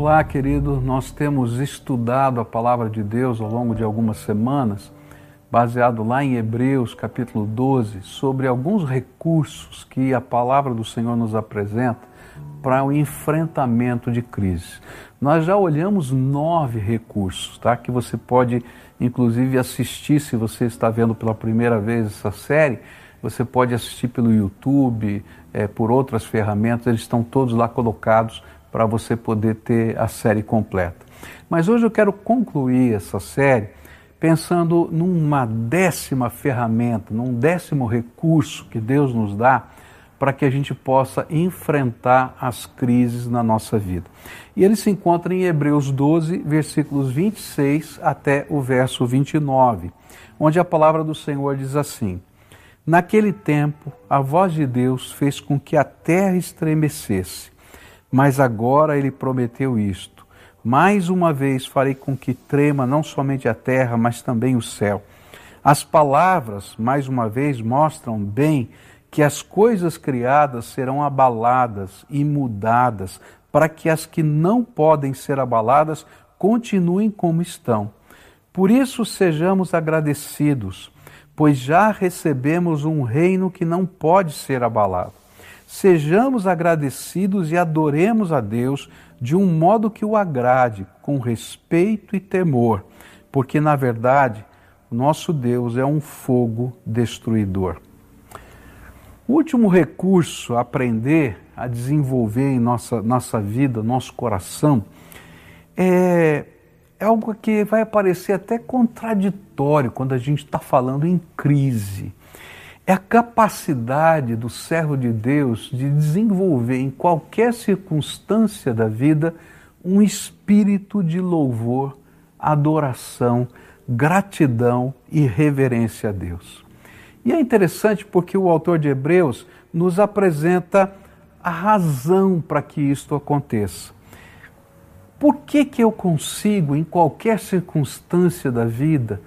Olá, querido. Nós temos estudado a palavra de Deus ao longo de algumas semanas, baseado lá em Hebreus, capítulo 12, sobre alguns recursos que a palavra do Senhor nos apresenta para o enfrentamento de crises. Nós já olhamos nove recursos, tá? Que você pode, inclusive, assistir se você está vendo pela primeira vez essa série. Você pode assistir pelo YouTube, é, por outras ferramentas, eles estão todos lá colocados para você poder ter a série completa. Mas hoje eu quero concluir essa série pensando numa décima ferramenta, num décimo recurso que Deus nos dá para que a gente possa enfrentar as crises na nossa vida. E ele se encontra em Hebreus 12, versículos 26 até o verso 29, onde a palavra do Senhor diz assim: Naquele tempo, a voz de Deus fez com que a terra estremecesse mas agora ele prometeu isto: Mais uma vez farei com que trema não somente a terra, mas também o céu. As palavras, mais uma vez, mostram bem que as coisas criadas serão abaladas e mudadas, para que as que não podem ser abaladas continuem como estão. Por isso sejamos agradecidos, pois já recebemos um reino que não pode ser abalado sejamos agradecidos e adoremos a Deus de um modo que o agrade, com respeito e temor, porque na verdade nosso Deus é um fogo destruidor. O último recurso a aprender a desenvolver em nossa, nossa vida, nosso coração, é, é algo que vai parecer até contraditório quando a gente está falando em crise é a capacidade do servo de Deus de desenvolver em qualquer circunstância da vida um espírito de louvor, adoração, gratidão e reverência a Deus. E é interessante porque o autor de Hebreus nos apresenta a razão para que isto aconteça. Por que, que eu consigo, em qualquer circunstância da vida,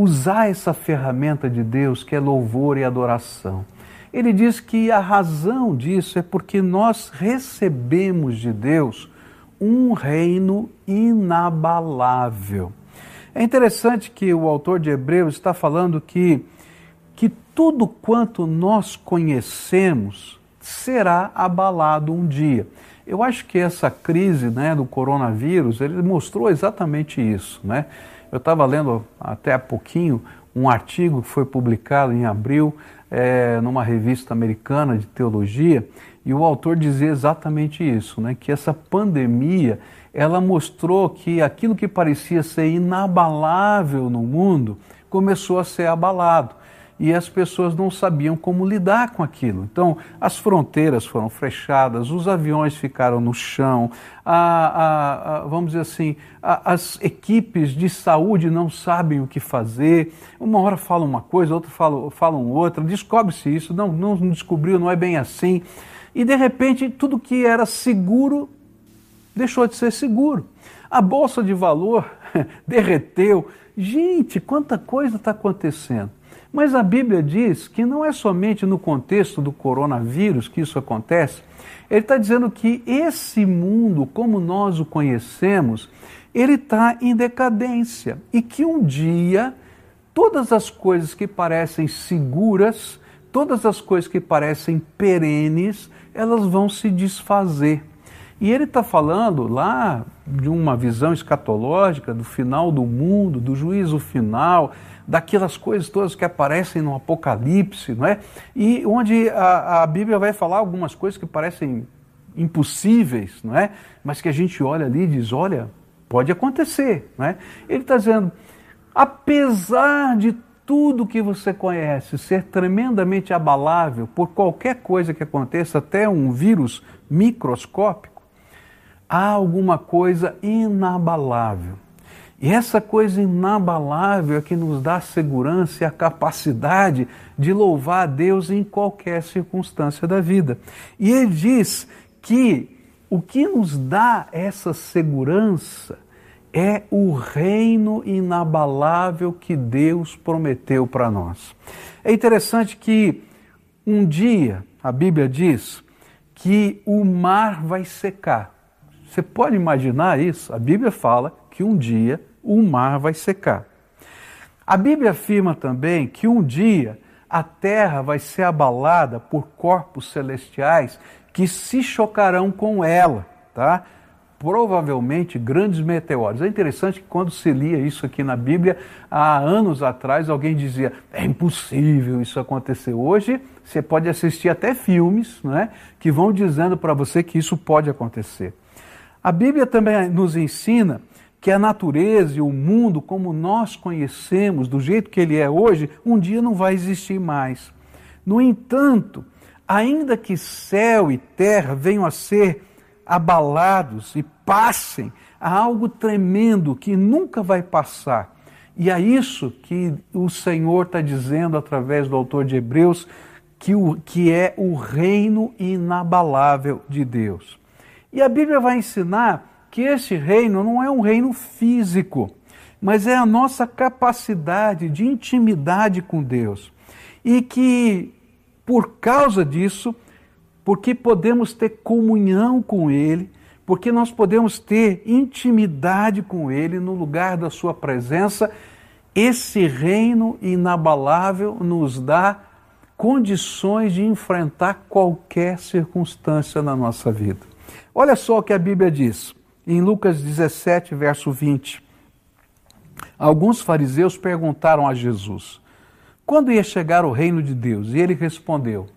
usar essa ferramenta de Deus que é louvor e adoração. Ele diz que a razão disso é porque nós recebemos de Deus um reino inabalável. É interessante que o autor de Hebreus está falando que, que tudo quanto nós conhecemos será abalado um dia. Eu acho que essa crise né, do coronavírus ele mostrou exatamente isso. Né? Eu estava lendo até há pouquinho um artigo que foi publicado em abril é, numa revista americana de teologia e o autor dizia exatamente isso, né, que essa pandemia ela mostrou que aquilo que parecia ser inabalável no mundo começou a ser abalado e as pessoas não sabiam como lidar com aquilo. Então, as fronteiras foram fechadas, os aviões ficaram no chão, a, a, a, vamos dizer assim, as equipes de saúde não sabem o que fazer. Uma hora falam uma coisa, outra falam, falam outra, descobre-se isso, não, não descobriu, não é bem assim. E de repente, tudo que era seguro deixou de ser seguro. A bolsa de valor derreteu. Gente, quanta coisa está acontecendo. Mas a Bíblia diz que não é somente no contexto do coronavírus que isso acontece. Ele está dizendo que esse mundo, como nós o conhecemos, ele está em decadência e que um dia todas as coisas que parecem seguras, todas as coisas que parecem perenes, elas vão se desfazer. E ele está falando lá de uma visão escatológica do final do mundo, do juízo final, daquelas coisas todas que aparecem no Apocalipse, não é? E onde a, a Bíblia vai falar algumas coisas que parecem impossíveis, não é? Mas que a gente olha ali e diz, olha, pode acontecer, não é? Ele está dizendo, apesar de tudo que você conhece ser tremendamente abalável por qualquer coisa que aconteça, até um vírus microscópico, há alguma coisa inabalável e essa coisa inabalável é que nos dá a segurança e a capacidade de louvar a Deus em qualquer circunstância da vida. E ele diz que o que nos dá essa segurança é o reino inabalável que Deus prometeu para nós. É interessante que um dia, a Bíblia diz, que o mar vai secar. Você pode imaginar isso? A Bíblia fala que um dia o mar vai secar. A Bíblia afirma também que um dia a terra vai ser abalada por corpos celestiais que se chocarão com ela, tá? Provavelmente grandes meteoros. É interessante que quando se lia isso aqui na Bíblia, há anos atrás, alguém dizia: é impossível isso acontecer. Hoje, você pode assistir até filmes né, que vão dizendo para você que isso pode acontecer. A Bíblia também nos ensina que a natureza e o mundo como nós conhecemos, do jeito que ele é hoje, um dia não vai existir mais. No entanto, ainda que céu e terra venham a ser abalados e passem, há algo tremendo que nunca vai passar. E é isso que o Senhor está dizendo através do autor de Hebreus, que, o, que é o reino inabalável de Deus. E a Bíblia vai ensinar que esse reino não é um reino físico, mas é a nossa capacidade de intimidade com Deus. E que, por causa disso, porque podemos ter comunhão com Ele, porque nós podemos ter intimidade com Ele no lugar da Sua presença, esse reino inabalável nos dá condições de enfrentar qualquer circunstância na nossa vida. Olha só o que a Bíblia diz em Lucas 17, verso 20. Alguns fariseus perguntaram a Jesus: quando ia chegar o reino de Deus? E ele respondeu: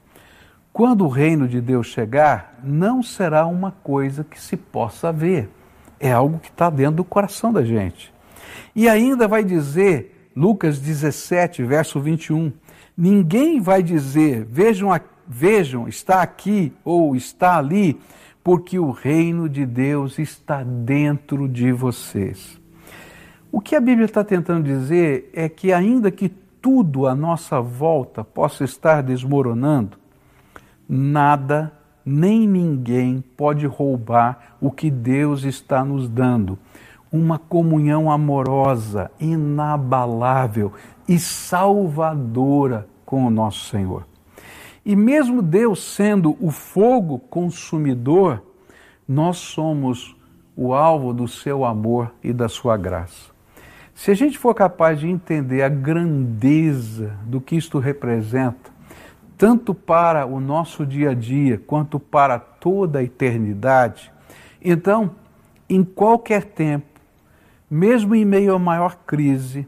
quando o reino de Deus chegar, não será uma coisa que se possa ver. É algo que está dentro do coração da gente. E ainda vai dizer, Lucas 17, verso 21, ninguém vai dizer, vejam, vejam, está aqui ou está ali, porque o reino de Deus está dentro de vocês. O que a Bíblia está tentando dizer é que, ainda que tudo à nossa volta possa estar desmoronando, nada nem ninguém pode roubar o que Deus está nos dando. Uma comunhão amorosa, inabalável e salvadora com o nosso Senhor. E mesmo Deus sendo o fogo consumidor, nós somos o alvo do seu amor e da sua graça. Se a gente for capaz de entender a grandeza do que isto representa, tanto para o nosso dia a dia quanto para toda a eternidade, então, em qualquer tempo, mesmo em meio à maior crise,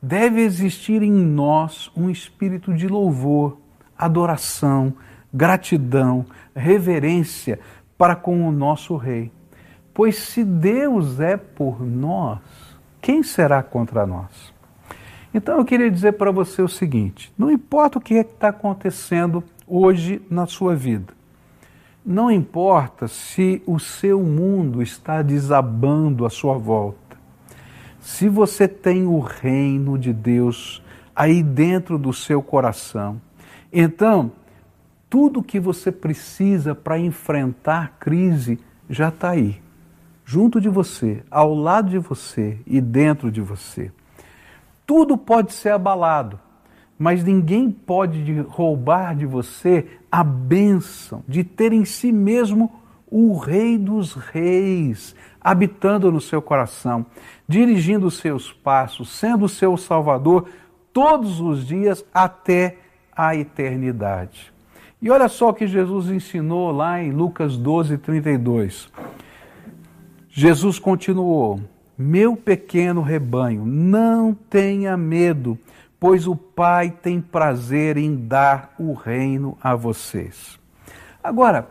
deve existir em nós um espírito de louvor, adoração, gratidão, reverência para com o nosso Rei. Pois se Deus é por nós, quem será contra nós? Então eu queria dizer para você o seguinte: não importa o que é está acontecendo hoje na sua vida, não importa se o seu mundo está desabando à sua volta, se você tem o reino de Deus aí dentro do seu coração, então, tudo que você precisa para enfrentar crise já está aí, junto de você, ao lado de você e dentro de você. Tudo pode ser abalado, mas ninguém pode roubar de você a bênção de ter em si mesmo o Rei dos Reis habitando no seu coração, dirigindo os seus passos, sendo o seu Salvador todos os dias até a eternidade. E olha só o que Jesus ensinou lá em Lucas 12, 32. Jesus continuou: Meu pequeno rebanho, não tenha medo, pois o Pai tem prazer em dar o reino a vocês. Agora,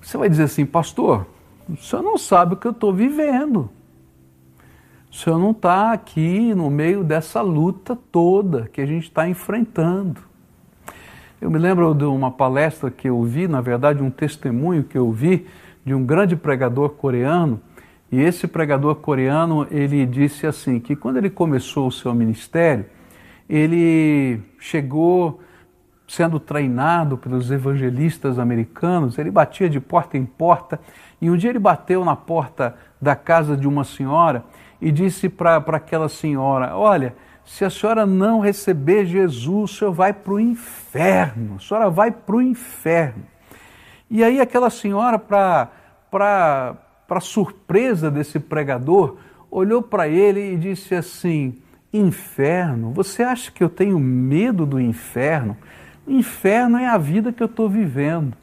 você vai dizer assim, pastor, o senhor não sabe o que eu estou vivendo. O senhor não está aqui no meio dessa luta toda que a gente está enfrentando. Eu me lembro de uma palestra que eu vi, na verdade, um testemunho que eu vi de um grande pregador coreano. E esse pregador coreano, ele disse assim, que quando ele começou o seu ministério, ele chegou sendo treinado pelos evangelistas americanos, ele batia de porta em porta, e um dia ele bateu na porta da casa de uma senhora e disse para aquela senhora: Olha, se a senhora não receber Jesus, o senhor vai para o inferno, a senhora vai para o inferno. E aí aquela senhora, para surpresa desse pregador, olhou para ele e disse assim: Inferno, você acha que eu tenho medo do inferno? Inferno é a vida que eu estou vivendo.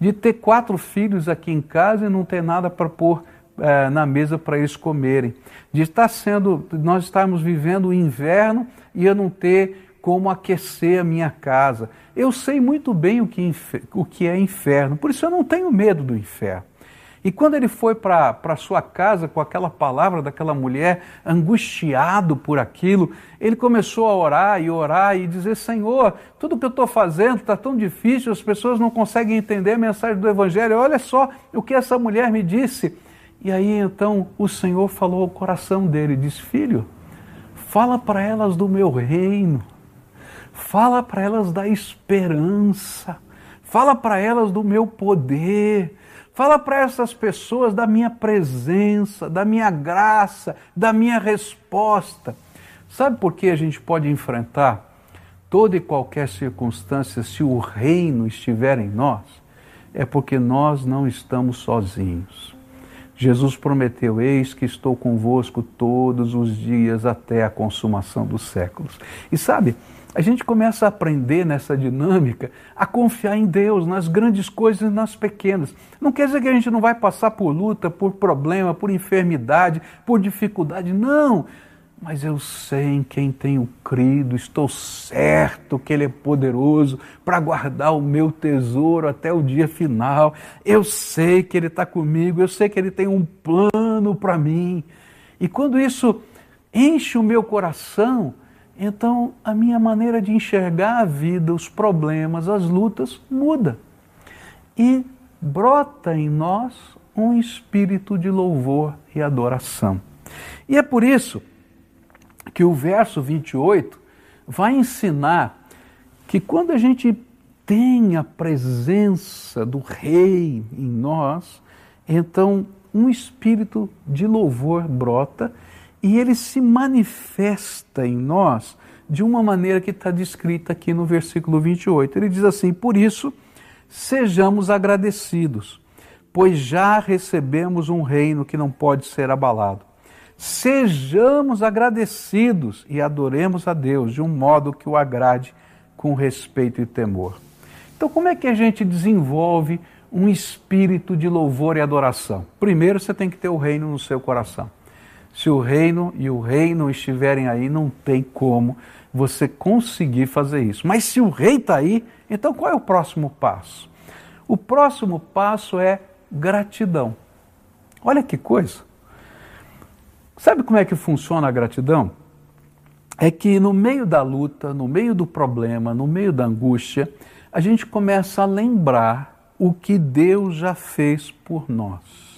De ter quatro filhos aqui em casa e não ter nada para pôr é, na mesa para eles comerem. De estar sendo, nós estarmos vivendo o inverno e eu não ter como aquecer a minha casa. Eu sei muito bem o que, o que é inferno, por isso eu não tenho medo do inferno. E quando ele foi para sua casa com aquela palavra daquela mulher, angustiado por aquilo, ele começou a orar e orar e dizer: Senhor, tudo que eu estou fazendo está tão difícil, as pessoas não conseguem entender a mensagem do Evangelho. Olha só o que essa mulher me disse. E aí então o Senhor falou ao coração dele: diz, Filho, fala para elas do meu reino, fala para elas da esperança, fala para elas do meu poder Fala para essas pessoas da minha presença, da minha graça, da minha resposta. Sabe por que a gente pode enfrentar toda e qualquer circunstância se o reino estiver em nós? É porque nós não estamos sozinhos. Jesus prometeu: Eis que estou convosco todos os dias até a consumação dos séculos. E sabe, a gente começa a aprender nessa dinâmica a confiar em Deus, nas grandes coisas e nas pequenas. Não quer dizer que a gente não vai passar por luta, por problema, por enfermidade, por dificuldade. Não! Mas eu sei em quem tenho crido, estou certo que Ele é poderoso para guardar o meu tesouro até o dia final. Eu sei que Ele está comigo, eu sei que Ele tem um plano para mim. E quando isso enche o meu coração, então a minha maneira de enxergar a vida, os problemas, as lutas muda. E brota em nós um espírito de louvor e adoração. E é por isso que o verso 28 vai ensinar que quando a gente tem a presença do Rei em nós, então um espírito de louvor brota e ele se manifesta em nós de uma maneira que está descrita aqui no versículo 28. Ele diz assim: Por isso, sejamos agradecidos, pois já recebemos um reino que não pode ser abalado. Sejamos agradecidos e adoremos a Deus de um modo que o agrade com respeito e temor. Então, como é que a gente desenvolve um espírito de louvor e adoração? Primeiro, você tem que ter o reino no seu coração. Se o reino e o reino estiverem aí, não tem como você conseguir fazer isso. Mas se o rei está aí, então qual é o próximo passo? O próximo passo é gratidão. Olha que coisa. Sabe como é que funciona a gratidão? É que no meio da luta, no meio do problema, no meio da angústia, a gente começa a lembrar o que Deus já fez por nós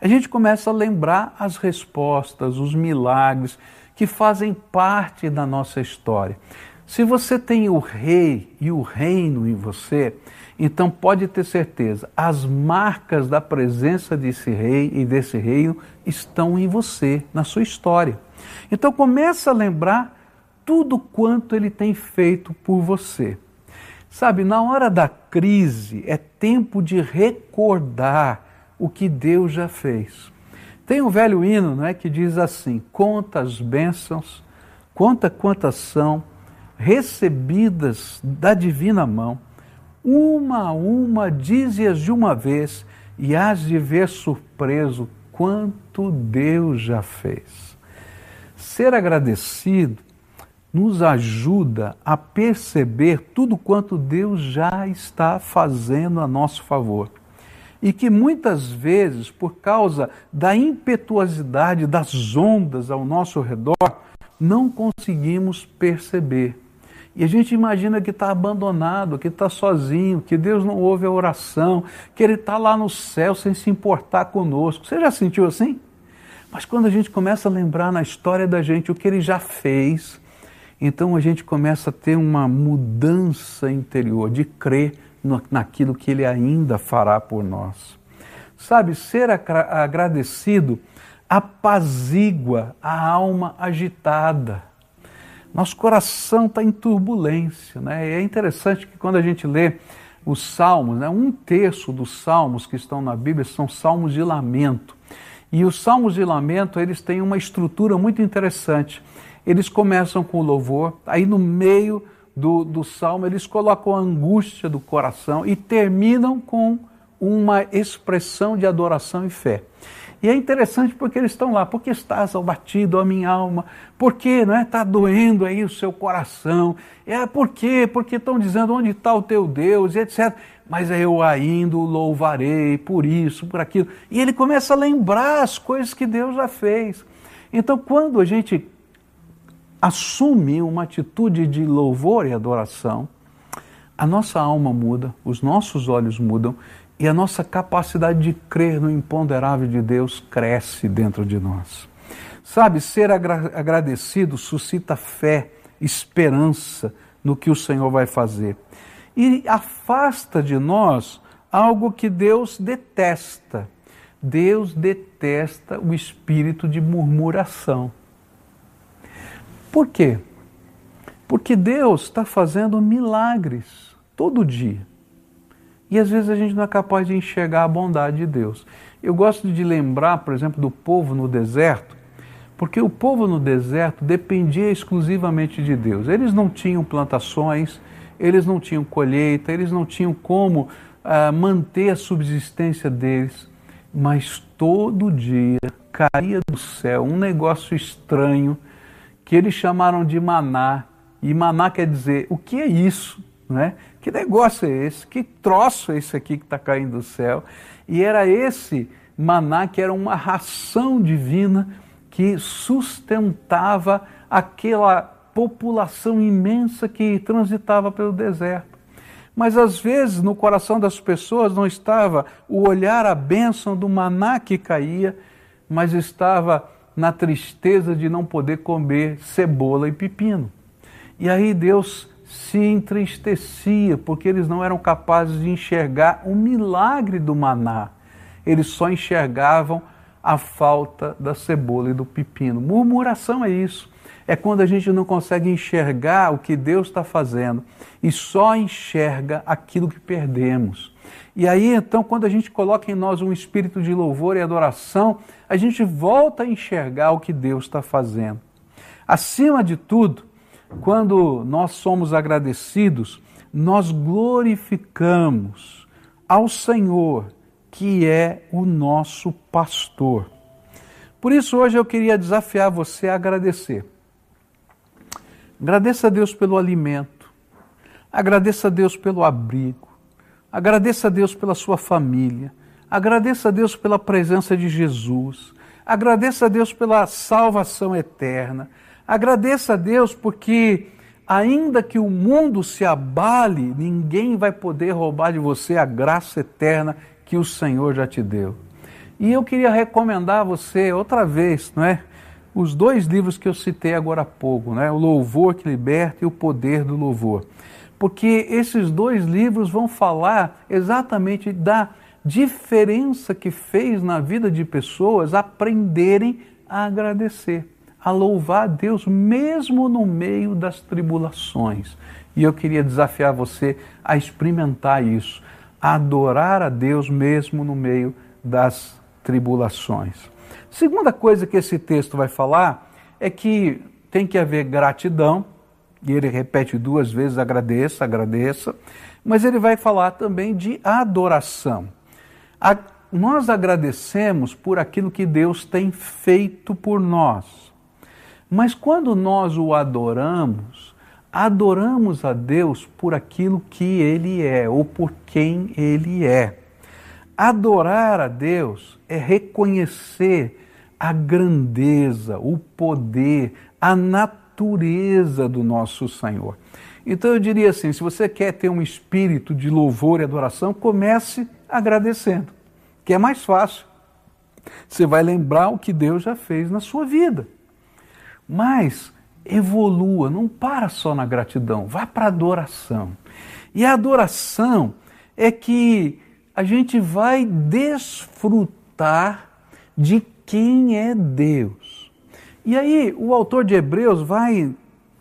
a gente começa a lembrar as respostas, os milagres que fazem parte da nossa história. Se você tem o rei e o reino em você, então pode ter certeza, as marcas da presença desse rei e desse reino estão em você, na sua história. Então começa a lembrar tudo quanto ele tem feito por você. Sabe, na hora da crise é tempo de recordar o que Deus já fez. Tem um velho hino não é, que diz assim: conta as bênçãos, conta quantas são recebidas da divina mão, uma a uma dize-as de uma vez, e hás de ver surpreso quanto Deus já fez. Ser agradecido nos ajuda a perceber tudo quanto Deus já está fazendo a nosso favor e que muitas vezes, por causa da impetuosidade das ondas ao nosso redor, não conseguimos perceber. E a gente imagina que está abandonado, que está sozinho, que Deus não ouve a oração, que Ele está lá no céu sem se importar conosco. Você já sentiu assim? Mas quando a gente começa a lembrar na história da gente o que Ele já fez, então a gente começa a ter uma mudança interior de crer naquilo que Ele ainda fará por nós. Sabe, ser agradecido apazigua a alma agitada. Nosso coração está em turbulência. Né? E é interessante que quando a gente lê os salmos, né, um terço dos salmos que estão na Bíblia são salmos de lamento. E os salmos de lamento, eles têm uma estrutura muito interessante. Eles começam com o louvor, aí no meio do, do salmo eles colocam a angústia do coração e terminam com uma expressão de adoração e fé. E é interessante porque eles estão lá, porque estás abatido a minha alma, porque não é está doendo aí o seu coração, é por quê? Porque estão dizendo onde está o teu Deus, e etc. Mas eu ainda o louvarei por isso, por aquilo. E ele começa a lembrar as coisas que Deus já fez. Então, quando a gente assume uma atitude de louvor e adoração, a nossa alma muda, os nossos olhos mudam e a nossa capacidade de crer no imponderável de Deus cresce dentro de nós. Sabe, ser agra agradecido suscita fé, esperança no que o Senhor vai fazer. E afasta de nós algo que Deus detesta. Deus detesta o espírito de murmuração. Por quê? Porque Deus está fazendo milagres todo dia. E às vezes a gente não é capaz de enxergar a bondade de Deus. Eu gosto de lembrar, por exemplo, do povo no deserto, porque o povo no deserto dependia exclusivamente de Deus. Eles não tinham plantações, eles não tinham colheita, eles não tinham como uh, manter a subsistência deles, mas todo dia caía do céu um negócio estranho que eles chamaram de maná. E maná quer dizer, o que é isso? Né? Que negócio é esse? Que troço é esse aqui que está caindo do céu? E era esse maná que era uma ração divina que sustentava aquela população imensa que transitava pelo deserto. Mas às vezes no coração das pessoas não estava o olhar a bênção do maná que caía, mas estava na tristeza de não poder comer cebola e pepino. E aí Deus se entristecia porque eles não eram capazes de enxergar o milagre do maná. Eles só enxergavam a falta da cebola e do pepino. Murmuração é isso. É quando a gente não consegue enxergar o que Deus está fazendo e só enxerga aquilo que perdemos. E aí, então, quando a gente coloca em nós um espírito de louvor e adoração, a gente volta a enxergar o que Deus está fazendo. Acima de tudo, quando nós somos agradecidos, nós glorificamos ao Senhor, que é o nosso pastor. Por isso, hoje eu queria desafiar você a agradecer. Agradeça a Deus pelo alimento, agradeça a Deus pelo abrigo, agradeça a Deus pela sua família, agradeça a Deus pela presença de Jesus, agradeça a Deus pela salvação eterna, Agradeça a Deus porque, ainda que o mundo se abale, ninguém vai poder roubar de você a graça eterna que o Senhor já te deu. E eu queria recomendar a você outra vez, não é? Os dois livros que eu citei agora há pouco, né? O Louvor que Liberta e O Poder do Louvor. Porque esses dois livros vão falar exatamente da diferença que fez na vida de pessoas aprenderem a agradecer a louvar a Deus mesmo no meio das tribulações. E eu queria desafiar você a experimentar isso, a adorar a Deus mesmo no meio das tribulações. Segunda coisa que esse texto vai falar é que tem que haver gratidão, e ele repete duas vezes: agradeça, agradeça, mas ele vai falar também de adoração. A, nós agradecemos por aquilo que Deus tem feito por nós. Mas quando nós o adoramos, adoramos a Deus por aquilo que Ele é ou por quem Ele é. Adorar a Deus é reconhecer a grandeza, o poder, a natureza do nosso Senhor. Então eu diria assim: se você quer ter um espírito de louvor e adoração, comece agradecendo, que é mais fácil. Você vai lembrar o que Deus já fez na sua vida. Mas evolua, não para só na gratidão, vá para a adoração. E a adoração é que a gente vai desfrutar de quem é Deus. E aí o autor de Hebreus vai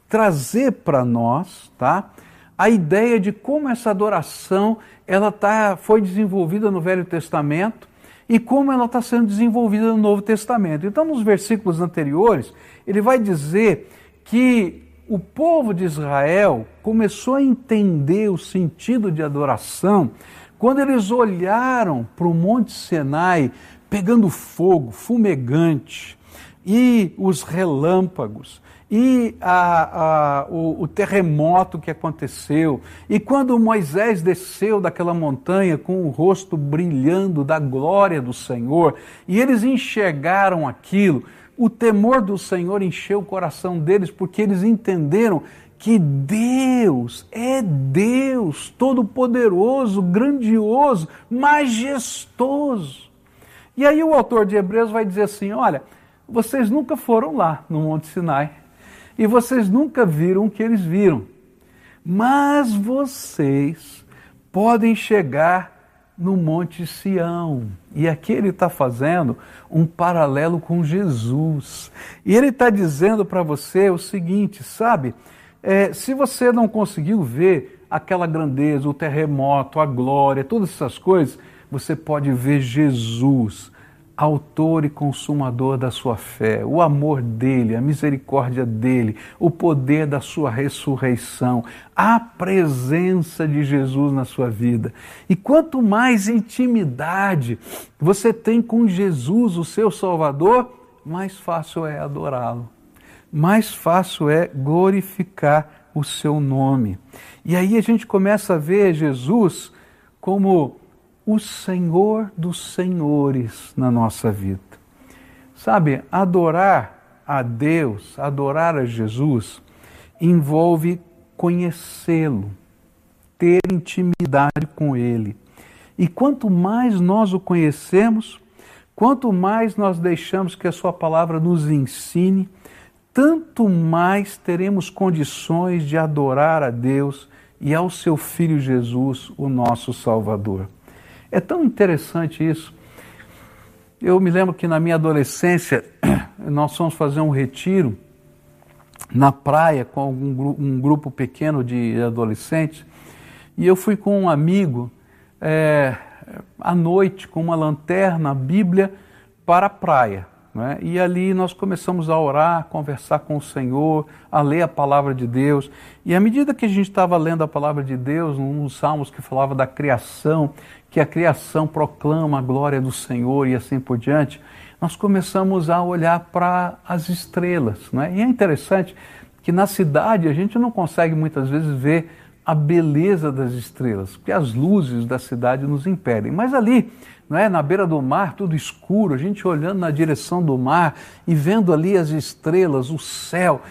trazer para nós, tá? a ideia de como essa adoração ela tá, foi desenvolvida no Velho Testamento e como ela está sendo desenvolvida no Novo Testamento. Então, nos versículos anteriores, ele vai dizer que o povo de Israel começou a entender o sentido de adoração quando eles olharam para o Monte Sinai pegando fogo, fumegante, e os relâmpagos, e a, a, o, o, terremoto que aconteceu, e quando Moisés desceu daquela montanha com o rosto brilhando da glória do Senhor, e eles enxergaram aquilo, o temor do Senhor encheu o coração deles, porque eles entenderam que Deus é Deus todo-poderoso, grandioso, majestoso. E aí o autor de Hebreus vai dizer assim: olha, vocês nunca foram lá no Monte Sinai e vocês nunca viram o que eles viram, mas vocês podem chegar no Monte Sião. E aqui ele está fazendo um paralelo com Jesus. E ele está dizendo para você o seguinte: sabe, é, se você não conseguiu ver aquela grandeza, o terremoto, a glória, todas essas coisas, você pode ver Jesus autor e consumador da sua fé, o amor dele, a misericórdia dele, o poder da sua ressurreição, a presença de Jesus na sua vida. E quanto mais intimidade você tem com Jesus, o seu Salvador, mais fácil é adorá-lo, mais fácil é glorificar o seu nome. E aí a gente começa a ver Jesus como o Senhor dos Senhores na nossa vida. Sabe, adorar a Deus, adorar a Jesus, envolve conhecê-lo, ter intimidade com Ele. E quanto mais nós o conhecemos, quanto mais nós deixamos que a Sua palavra nos ensine, tanto mais teremos condições de adorar a Deus e ao Seu Filho Jesus, o nosso Salvador. É tão interessante isso. Eu me lembro que na minha adolescência nós fomos fazer um retiro na praia com algum, um grupo pequeno de adolescentes e eu fui com um amigo é, à noite com uma lanterna, a Bíblia, para a praia. Né? E ali nós começamos a orar, a conversar com o Senhor, a ler a palavra de Deus. E à medida que a gente estava lendo a palavra de Deus, nos salmos que falava da criação, que a criação proclama a glória do Senhor e assim por diante, nós começamos a olhar para as estrelas. Né? E é interessante que na cidade a gente não consegue muitas vezes ver a beleza das estrelas, porque as luzes da cidade nos impedem. Mas ali não é? na beira do mar, tudo escuro, a gente olhando na direção do mar e vendo ali as estrelas, o céu.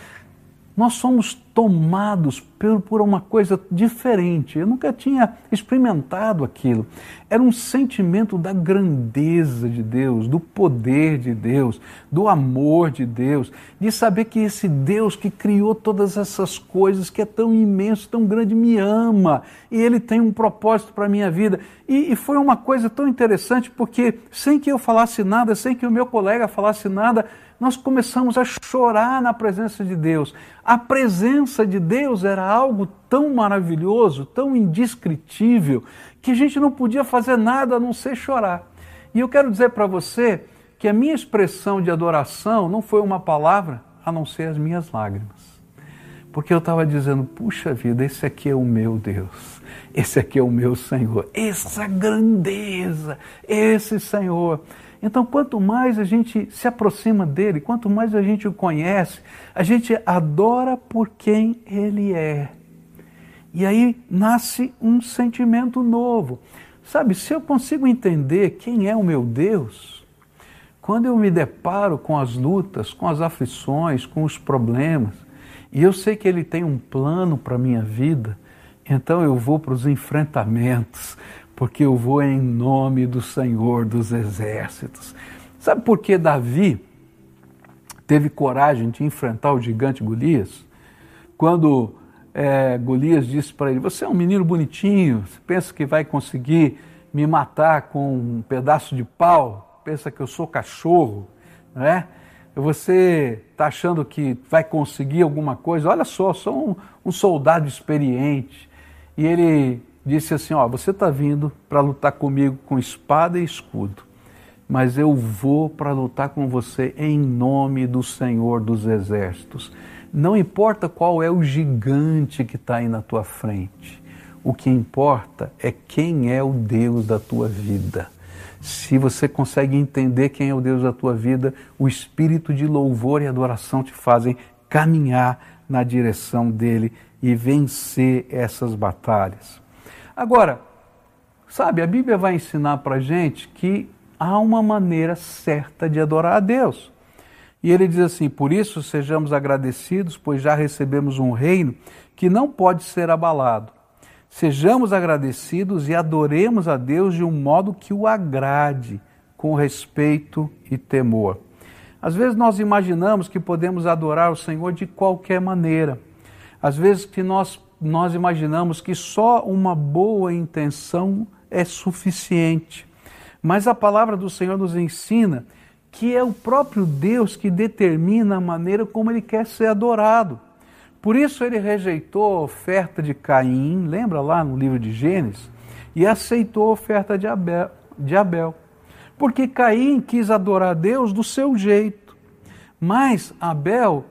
Nós somos tomados por, por uma coisa diferente. Eu nunca tinha experimentado aquilo. Era um sentimento da grandeza de Deus, do poder de Deus, do amor de Deus, de saber que esse Deus que criou todas essas coisas, que é tão imenso, tão grande, me ama e Ele tem um propósito para a minha vida. E, e foi uma coisa tão interessante porque, sem que eu falasse nada, sem que o meu colega falasse nada, nós começamos a chorar na presença de Deus. A presença de Deus era algo tão maravilhoso, tão indescritível, que a gente não podia fazer nada a não ser chorar. E eu quero dizer para você que a minha expressão de adoração não foi uma palavra a não ser as minhas lágrimas. Porque eu estava dizendo, puxa vida, esse aqui é o meu Deus, esse aqui é o meu Senhor, essa grandeza, esse Senhor. Então, quanto mais a gente se aproxima dele, quanto mais a gente o conhece, a gente adora por quem ele é. E aí nasce um sentimento novo. Sabe, se eu consigo entender quem é o meu Deus, quando eu me deparo com as lutas, com as aflições, com os problemas, e eu sei que Ele tem um plano para a minha vida, então eu vou para os enfrentamentos, porque eu vou em nome do Senhor dos Exércitos. Sabe por que Davi teve coragem de enfrentar o gigante Golias? Quando é, Golias disse para ele: Você é um menino bonitinho, pensa que vai conseguir me matar com um pedaço de pau? Pensa que eu sou cachorro, não é? Você está achando que vai conseguir alguma coisa? Olha só, sou um, um soldado experiente e ele disse assim: Ó, você está vindo para lutar comigo com espada e escudo, mas eu vou para lutar com você em nome do Senhor dos Exércitos. Não importa qual é o gigante que está aí na tua frente, o que importa é quem é o Deus da tua vida. Se você consegue entender quem é o Deus da tua vida, o espírito de louvor e adoração te fazem caminhar na direção dele e vencer essas batalhas. Agora, sabe, a Bíblia vai ensinar para gente que há uma maneira certa de adorar a Deus. E ele diz assim: Por isso sejamos agradecidos, pois já recebemos um reino que não pode ser abalado. Sejamos agradecidos e adoremos a Deus de um modo que o agrade, com respeito e temor. Às vezes nós imaginamos que podemos adorar o Senhor de qualquer maneira. Às vezes que nós, nós imaginamos que só uma boa intenção é suficiente. Mas a palavra do Senhor nos ensina que é o próprio Deus que determina a maneira como ele quer ser adorado. Por isso ele rejeitou a oferta de Caim, lembra lá no livro de Gênesis, e aceitou a oferta de Abel. De Abel. Porque Caim quis adorar Deus do seu jeito, mas Abel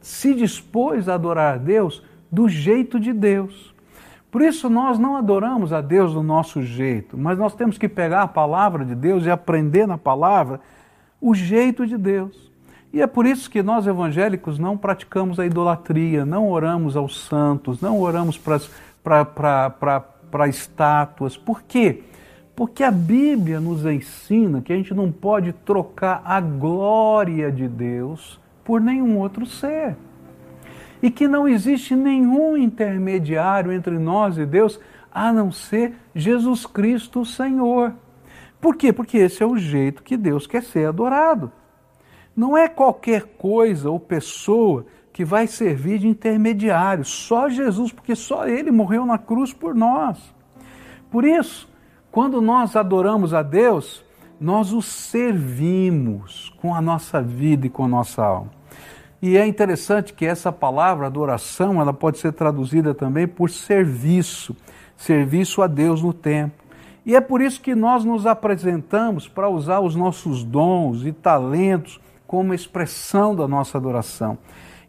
se dispôs a adorar a Deus do jeito de Deus. Por isso nós não adoramos a Deus do nosso jeito, mas nós temos que pegar a palavra de Deus e aprender na palavra o jeito de Deus. E é por isso que nós evangélicos não praticamos a idolatria, não oramos aos santos, não oramos para estátuas. Por quê? Porque a Bíblia nos ensina que a gente não pode trocar a glória de Deus por nenhum outro ser. E que não existe nenhum intermediário entre nós e Deus a não ser Jesus Cristo, o Senhor. Por quê? Porque esse é o jeito que Deus quer ser adorado. Não é qualquer coisa ou pessoa que vai servir de intermediário, só Jesus, porque só Ele morreu na cruz por nós. Por isso, quando nós adoramos a Deus, nós o servimos com a nossa vida e com a nossa alma. E é interessante que essa palavra adoração, ela pode ser traduzida também por serviço, serviço a Deus no tempo. E é por isso que nós nos apresentamos para usar os nossos dons e talentos como expressão da nossa adoração.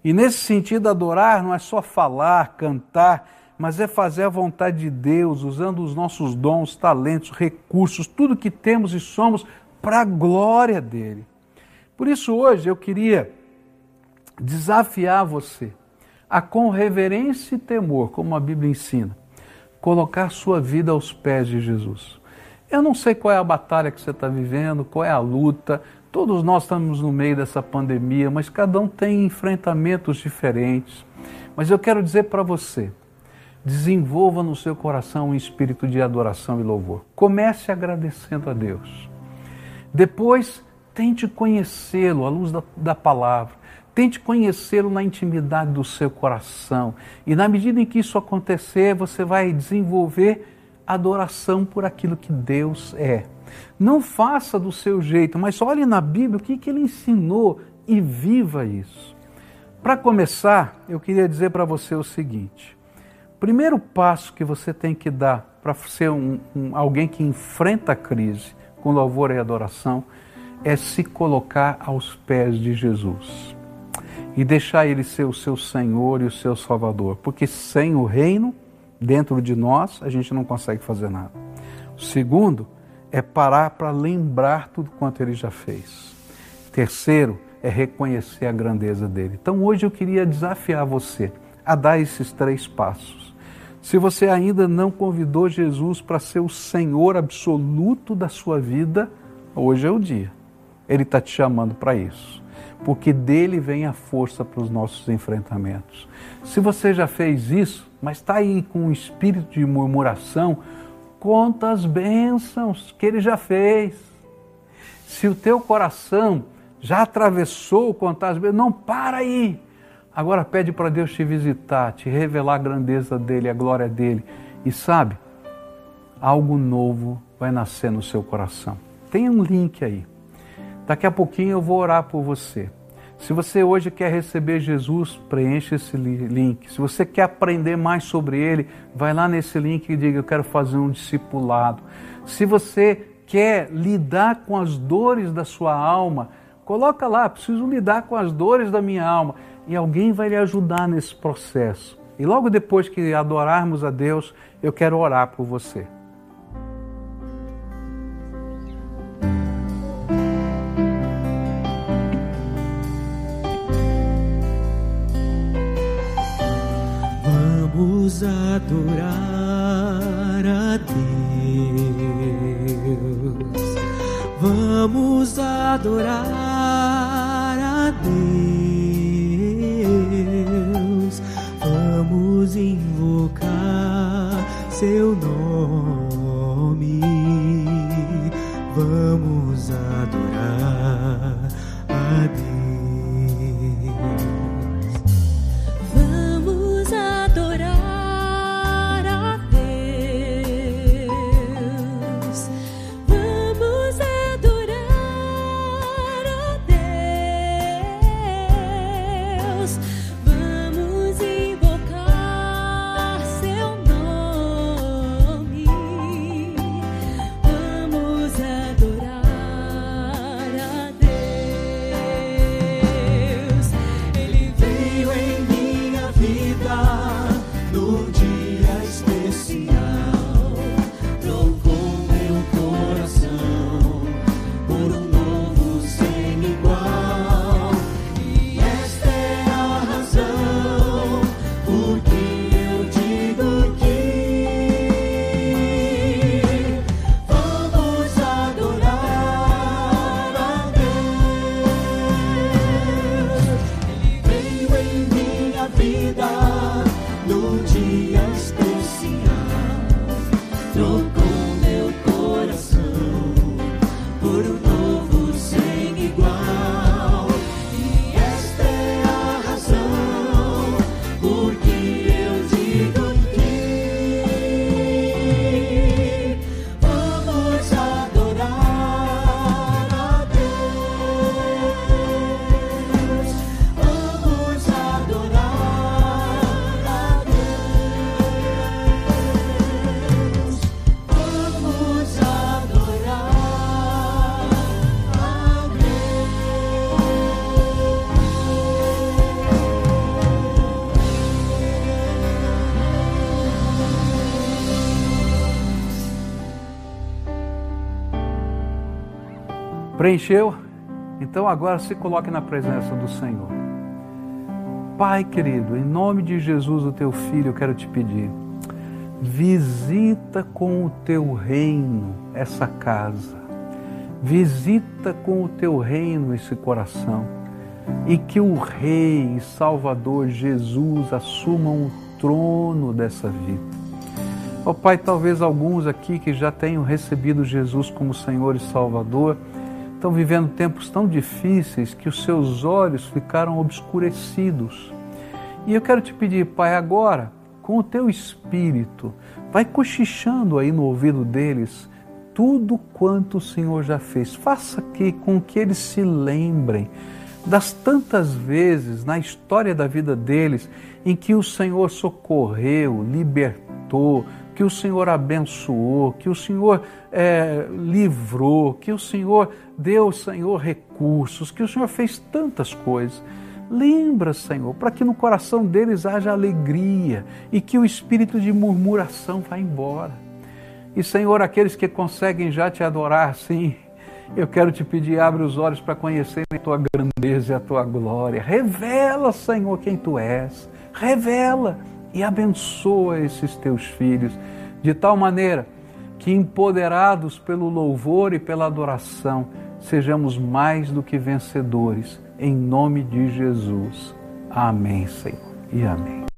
E nesse sentido, adorar não é só falar, cantar, mas é fazer a vontade de Deus, usando os nossos dons, talentos, recursos, tudo que temos e somos para a glória dele. Por isso, hoje eu queria desafiar você a, com reverência e temor, como a Bíblia ensina, colocar sua vida aos pés de Jesus. Eu não sei qual é a batalha que você está vivendo, qual é a luta, Todos nós estamos no meio dessa pandemia, mas cada um tem enfrentamentos diferentes. Mas eu quero dizer para você: desenvolva no seu coração um espírito de adoração e louvor. Comece agradecendo a Deus. Depois, tente conhecê-lo à luz da, da palavra. Tente conhecê-lo na intimidade do seu coração. E na medida em que isso acontecer, você vai desenvolver adoração por aquilo que Deus é. Não faça do seu jeito, mas olhe na Bíblia o que, que ele ensinou e viva isso. Para começar, eu queria dizer para você o seguinte: primeiro passo que você tem que dar para ser um, um, alguém que enfrenta a crise com louvor e adoração é se colocar aos pés de Jesus e deixar Ele ser o seu Senhor e o seu Salvador, porque sem o reino dentro de nós a gente não consegue fazer nada. O segundo é parar para lembrar tudo quanto ele já fez. Terceiro, é reconhecer a grandeza dele. Então hoje eu queria desafiar você a dar esses três passos. Se você ainda não convidou Jesus para ser o Senhor absoluto da sua vida, hoje é o dia. Ele está te chamando para isso. Porque dele vem a força para os nossos enfrentamentos. Se você já fez isso, mas está aí com um espírito de murmuração, conta as bênçãos que ele já fez. Se o teu coração já atravessou contar as bênçãos, não para aí. Agora pede para Deus te visitar, te revelar a grandeza dele, a glória dele. E sabe, algo novo vai nascer no seu coração. Tem um link aí. Daqui a pouquinho eu vou orar por você. Se você hoje quer receber Jesus, preencha esse link. Se você quer aprender mais sobre ele, vai lá nesse link e diga: Eu quero fazer um discipulado. Se você quer lidar com as dores da sua alma, coloca lá: Preciso lidar com as dores da minha alma. E alguém vai lhe ajudar nesse processo. E logo depois que adorarmos a Deus, eu quero orar por você. Adorar a Deus. Vamos adorar a Deus. Vamos invocar seu Preencheu? Então agora se coloque na presença do Senhor. Pai querido, em nome de Jesus, o teu filho, eu quero te pedir, visita com o teu reino essa casa, visita com o teu reino esse coração, e que o Rei e Salvador Jesus assuma o trono dessa vida. Ó oh, Pai, talvez alguns aqui que já tenham recebido Jesus como Senhor e Salvador, estão vivendo tempos tão difíceis que os seus olhos ficaram obscurecidos. E eu quero te pedir, Pai, agora, com o teu espírito, vai cochichando aí no ouvido deles tudo quanto o Senhor já fez. Faça que com que eles se lembrem das tantas vezes na história da vida deles em que o Senhor socorreu, libertou, que o Senhor abençoou, que o Senhor é, livrou, que o Senhor deu, Senhor, recursos, que o Senhor fez tantas coisas. Lembra, Senhor, para que no coração deles haja alegria e que o espírito de murmuração vá embora. E, Senhor, aqueles que conseguem já te adorar, sim, eu quero te pedir, abre os olhos para conhecer a tua grandeza e a tua glória. Revela, Senhor, quem tu és. Revela e abençoa esses teus filhos, de tal maneira que, empoderados pelo louvor e pela adoração, sejamos mais do que vencedores, em nome de Jesus. Amém, Senhor, e amém.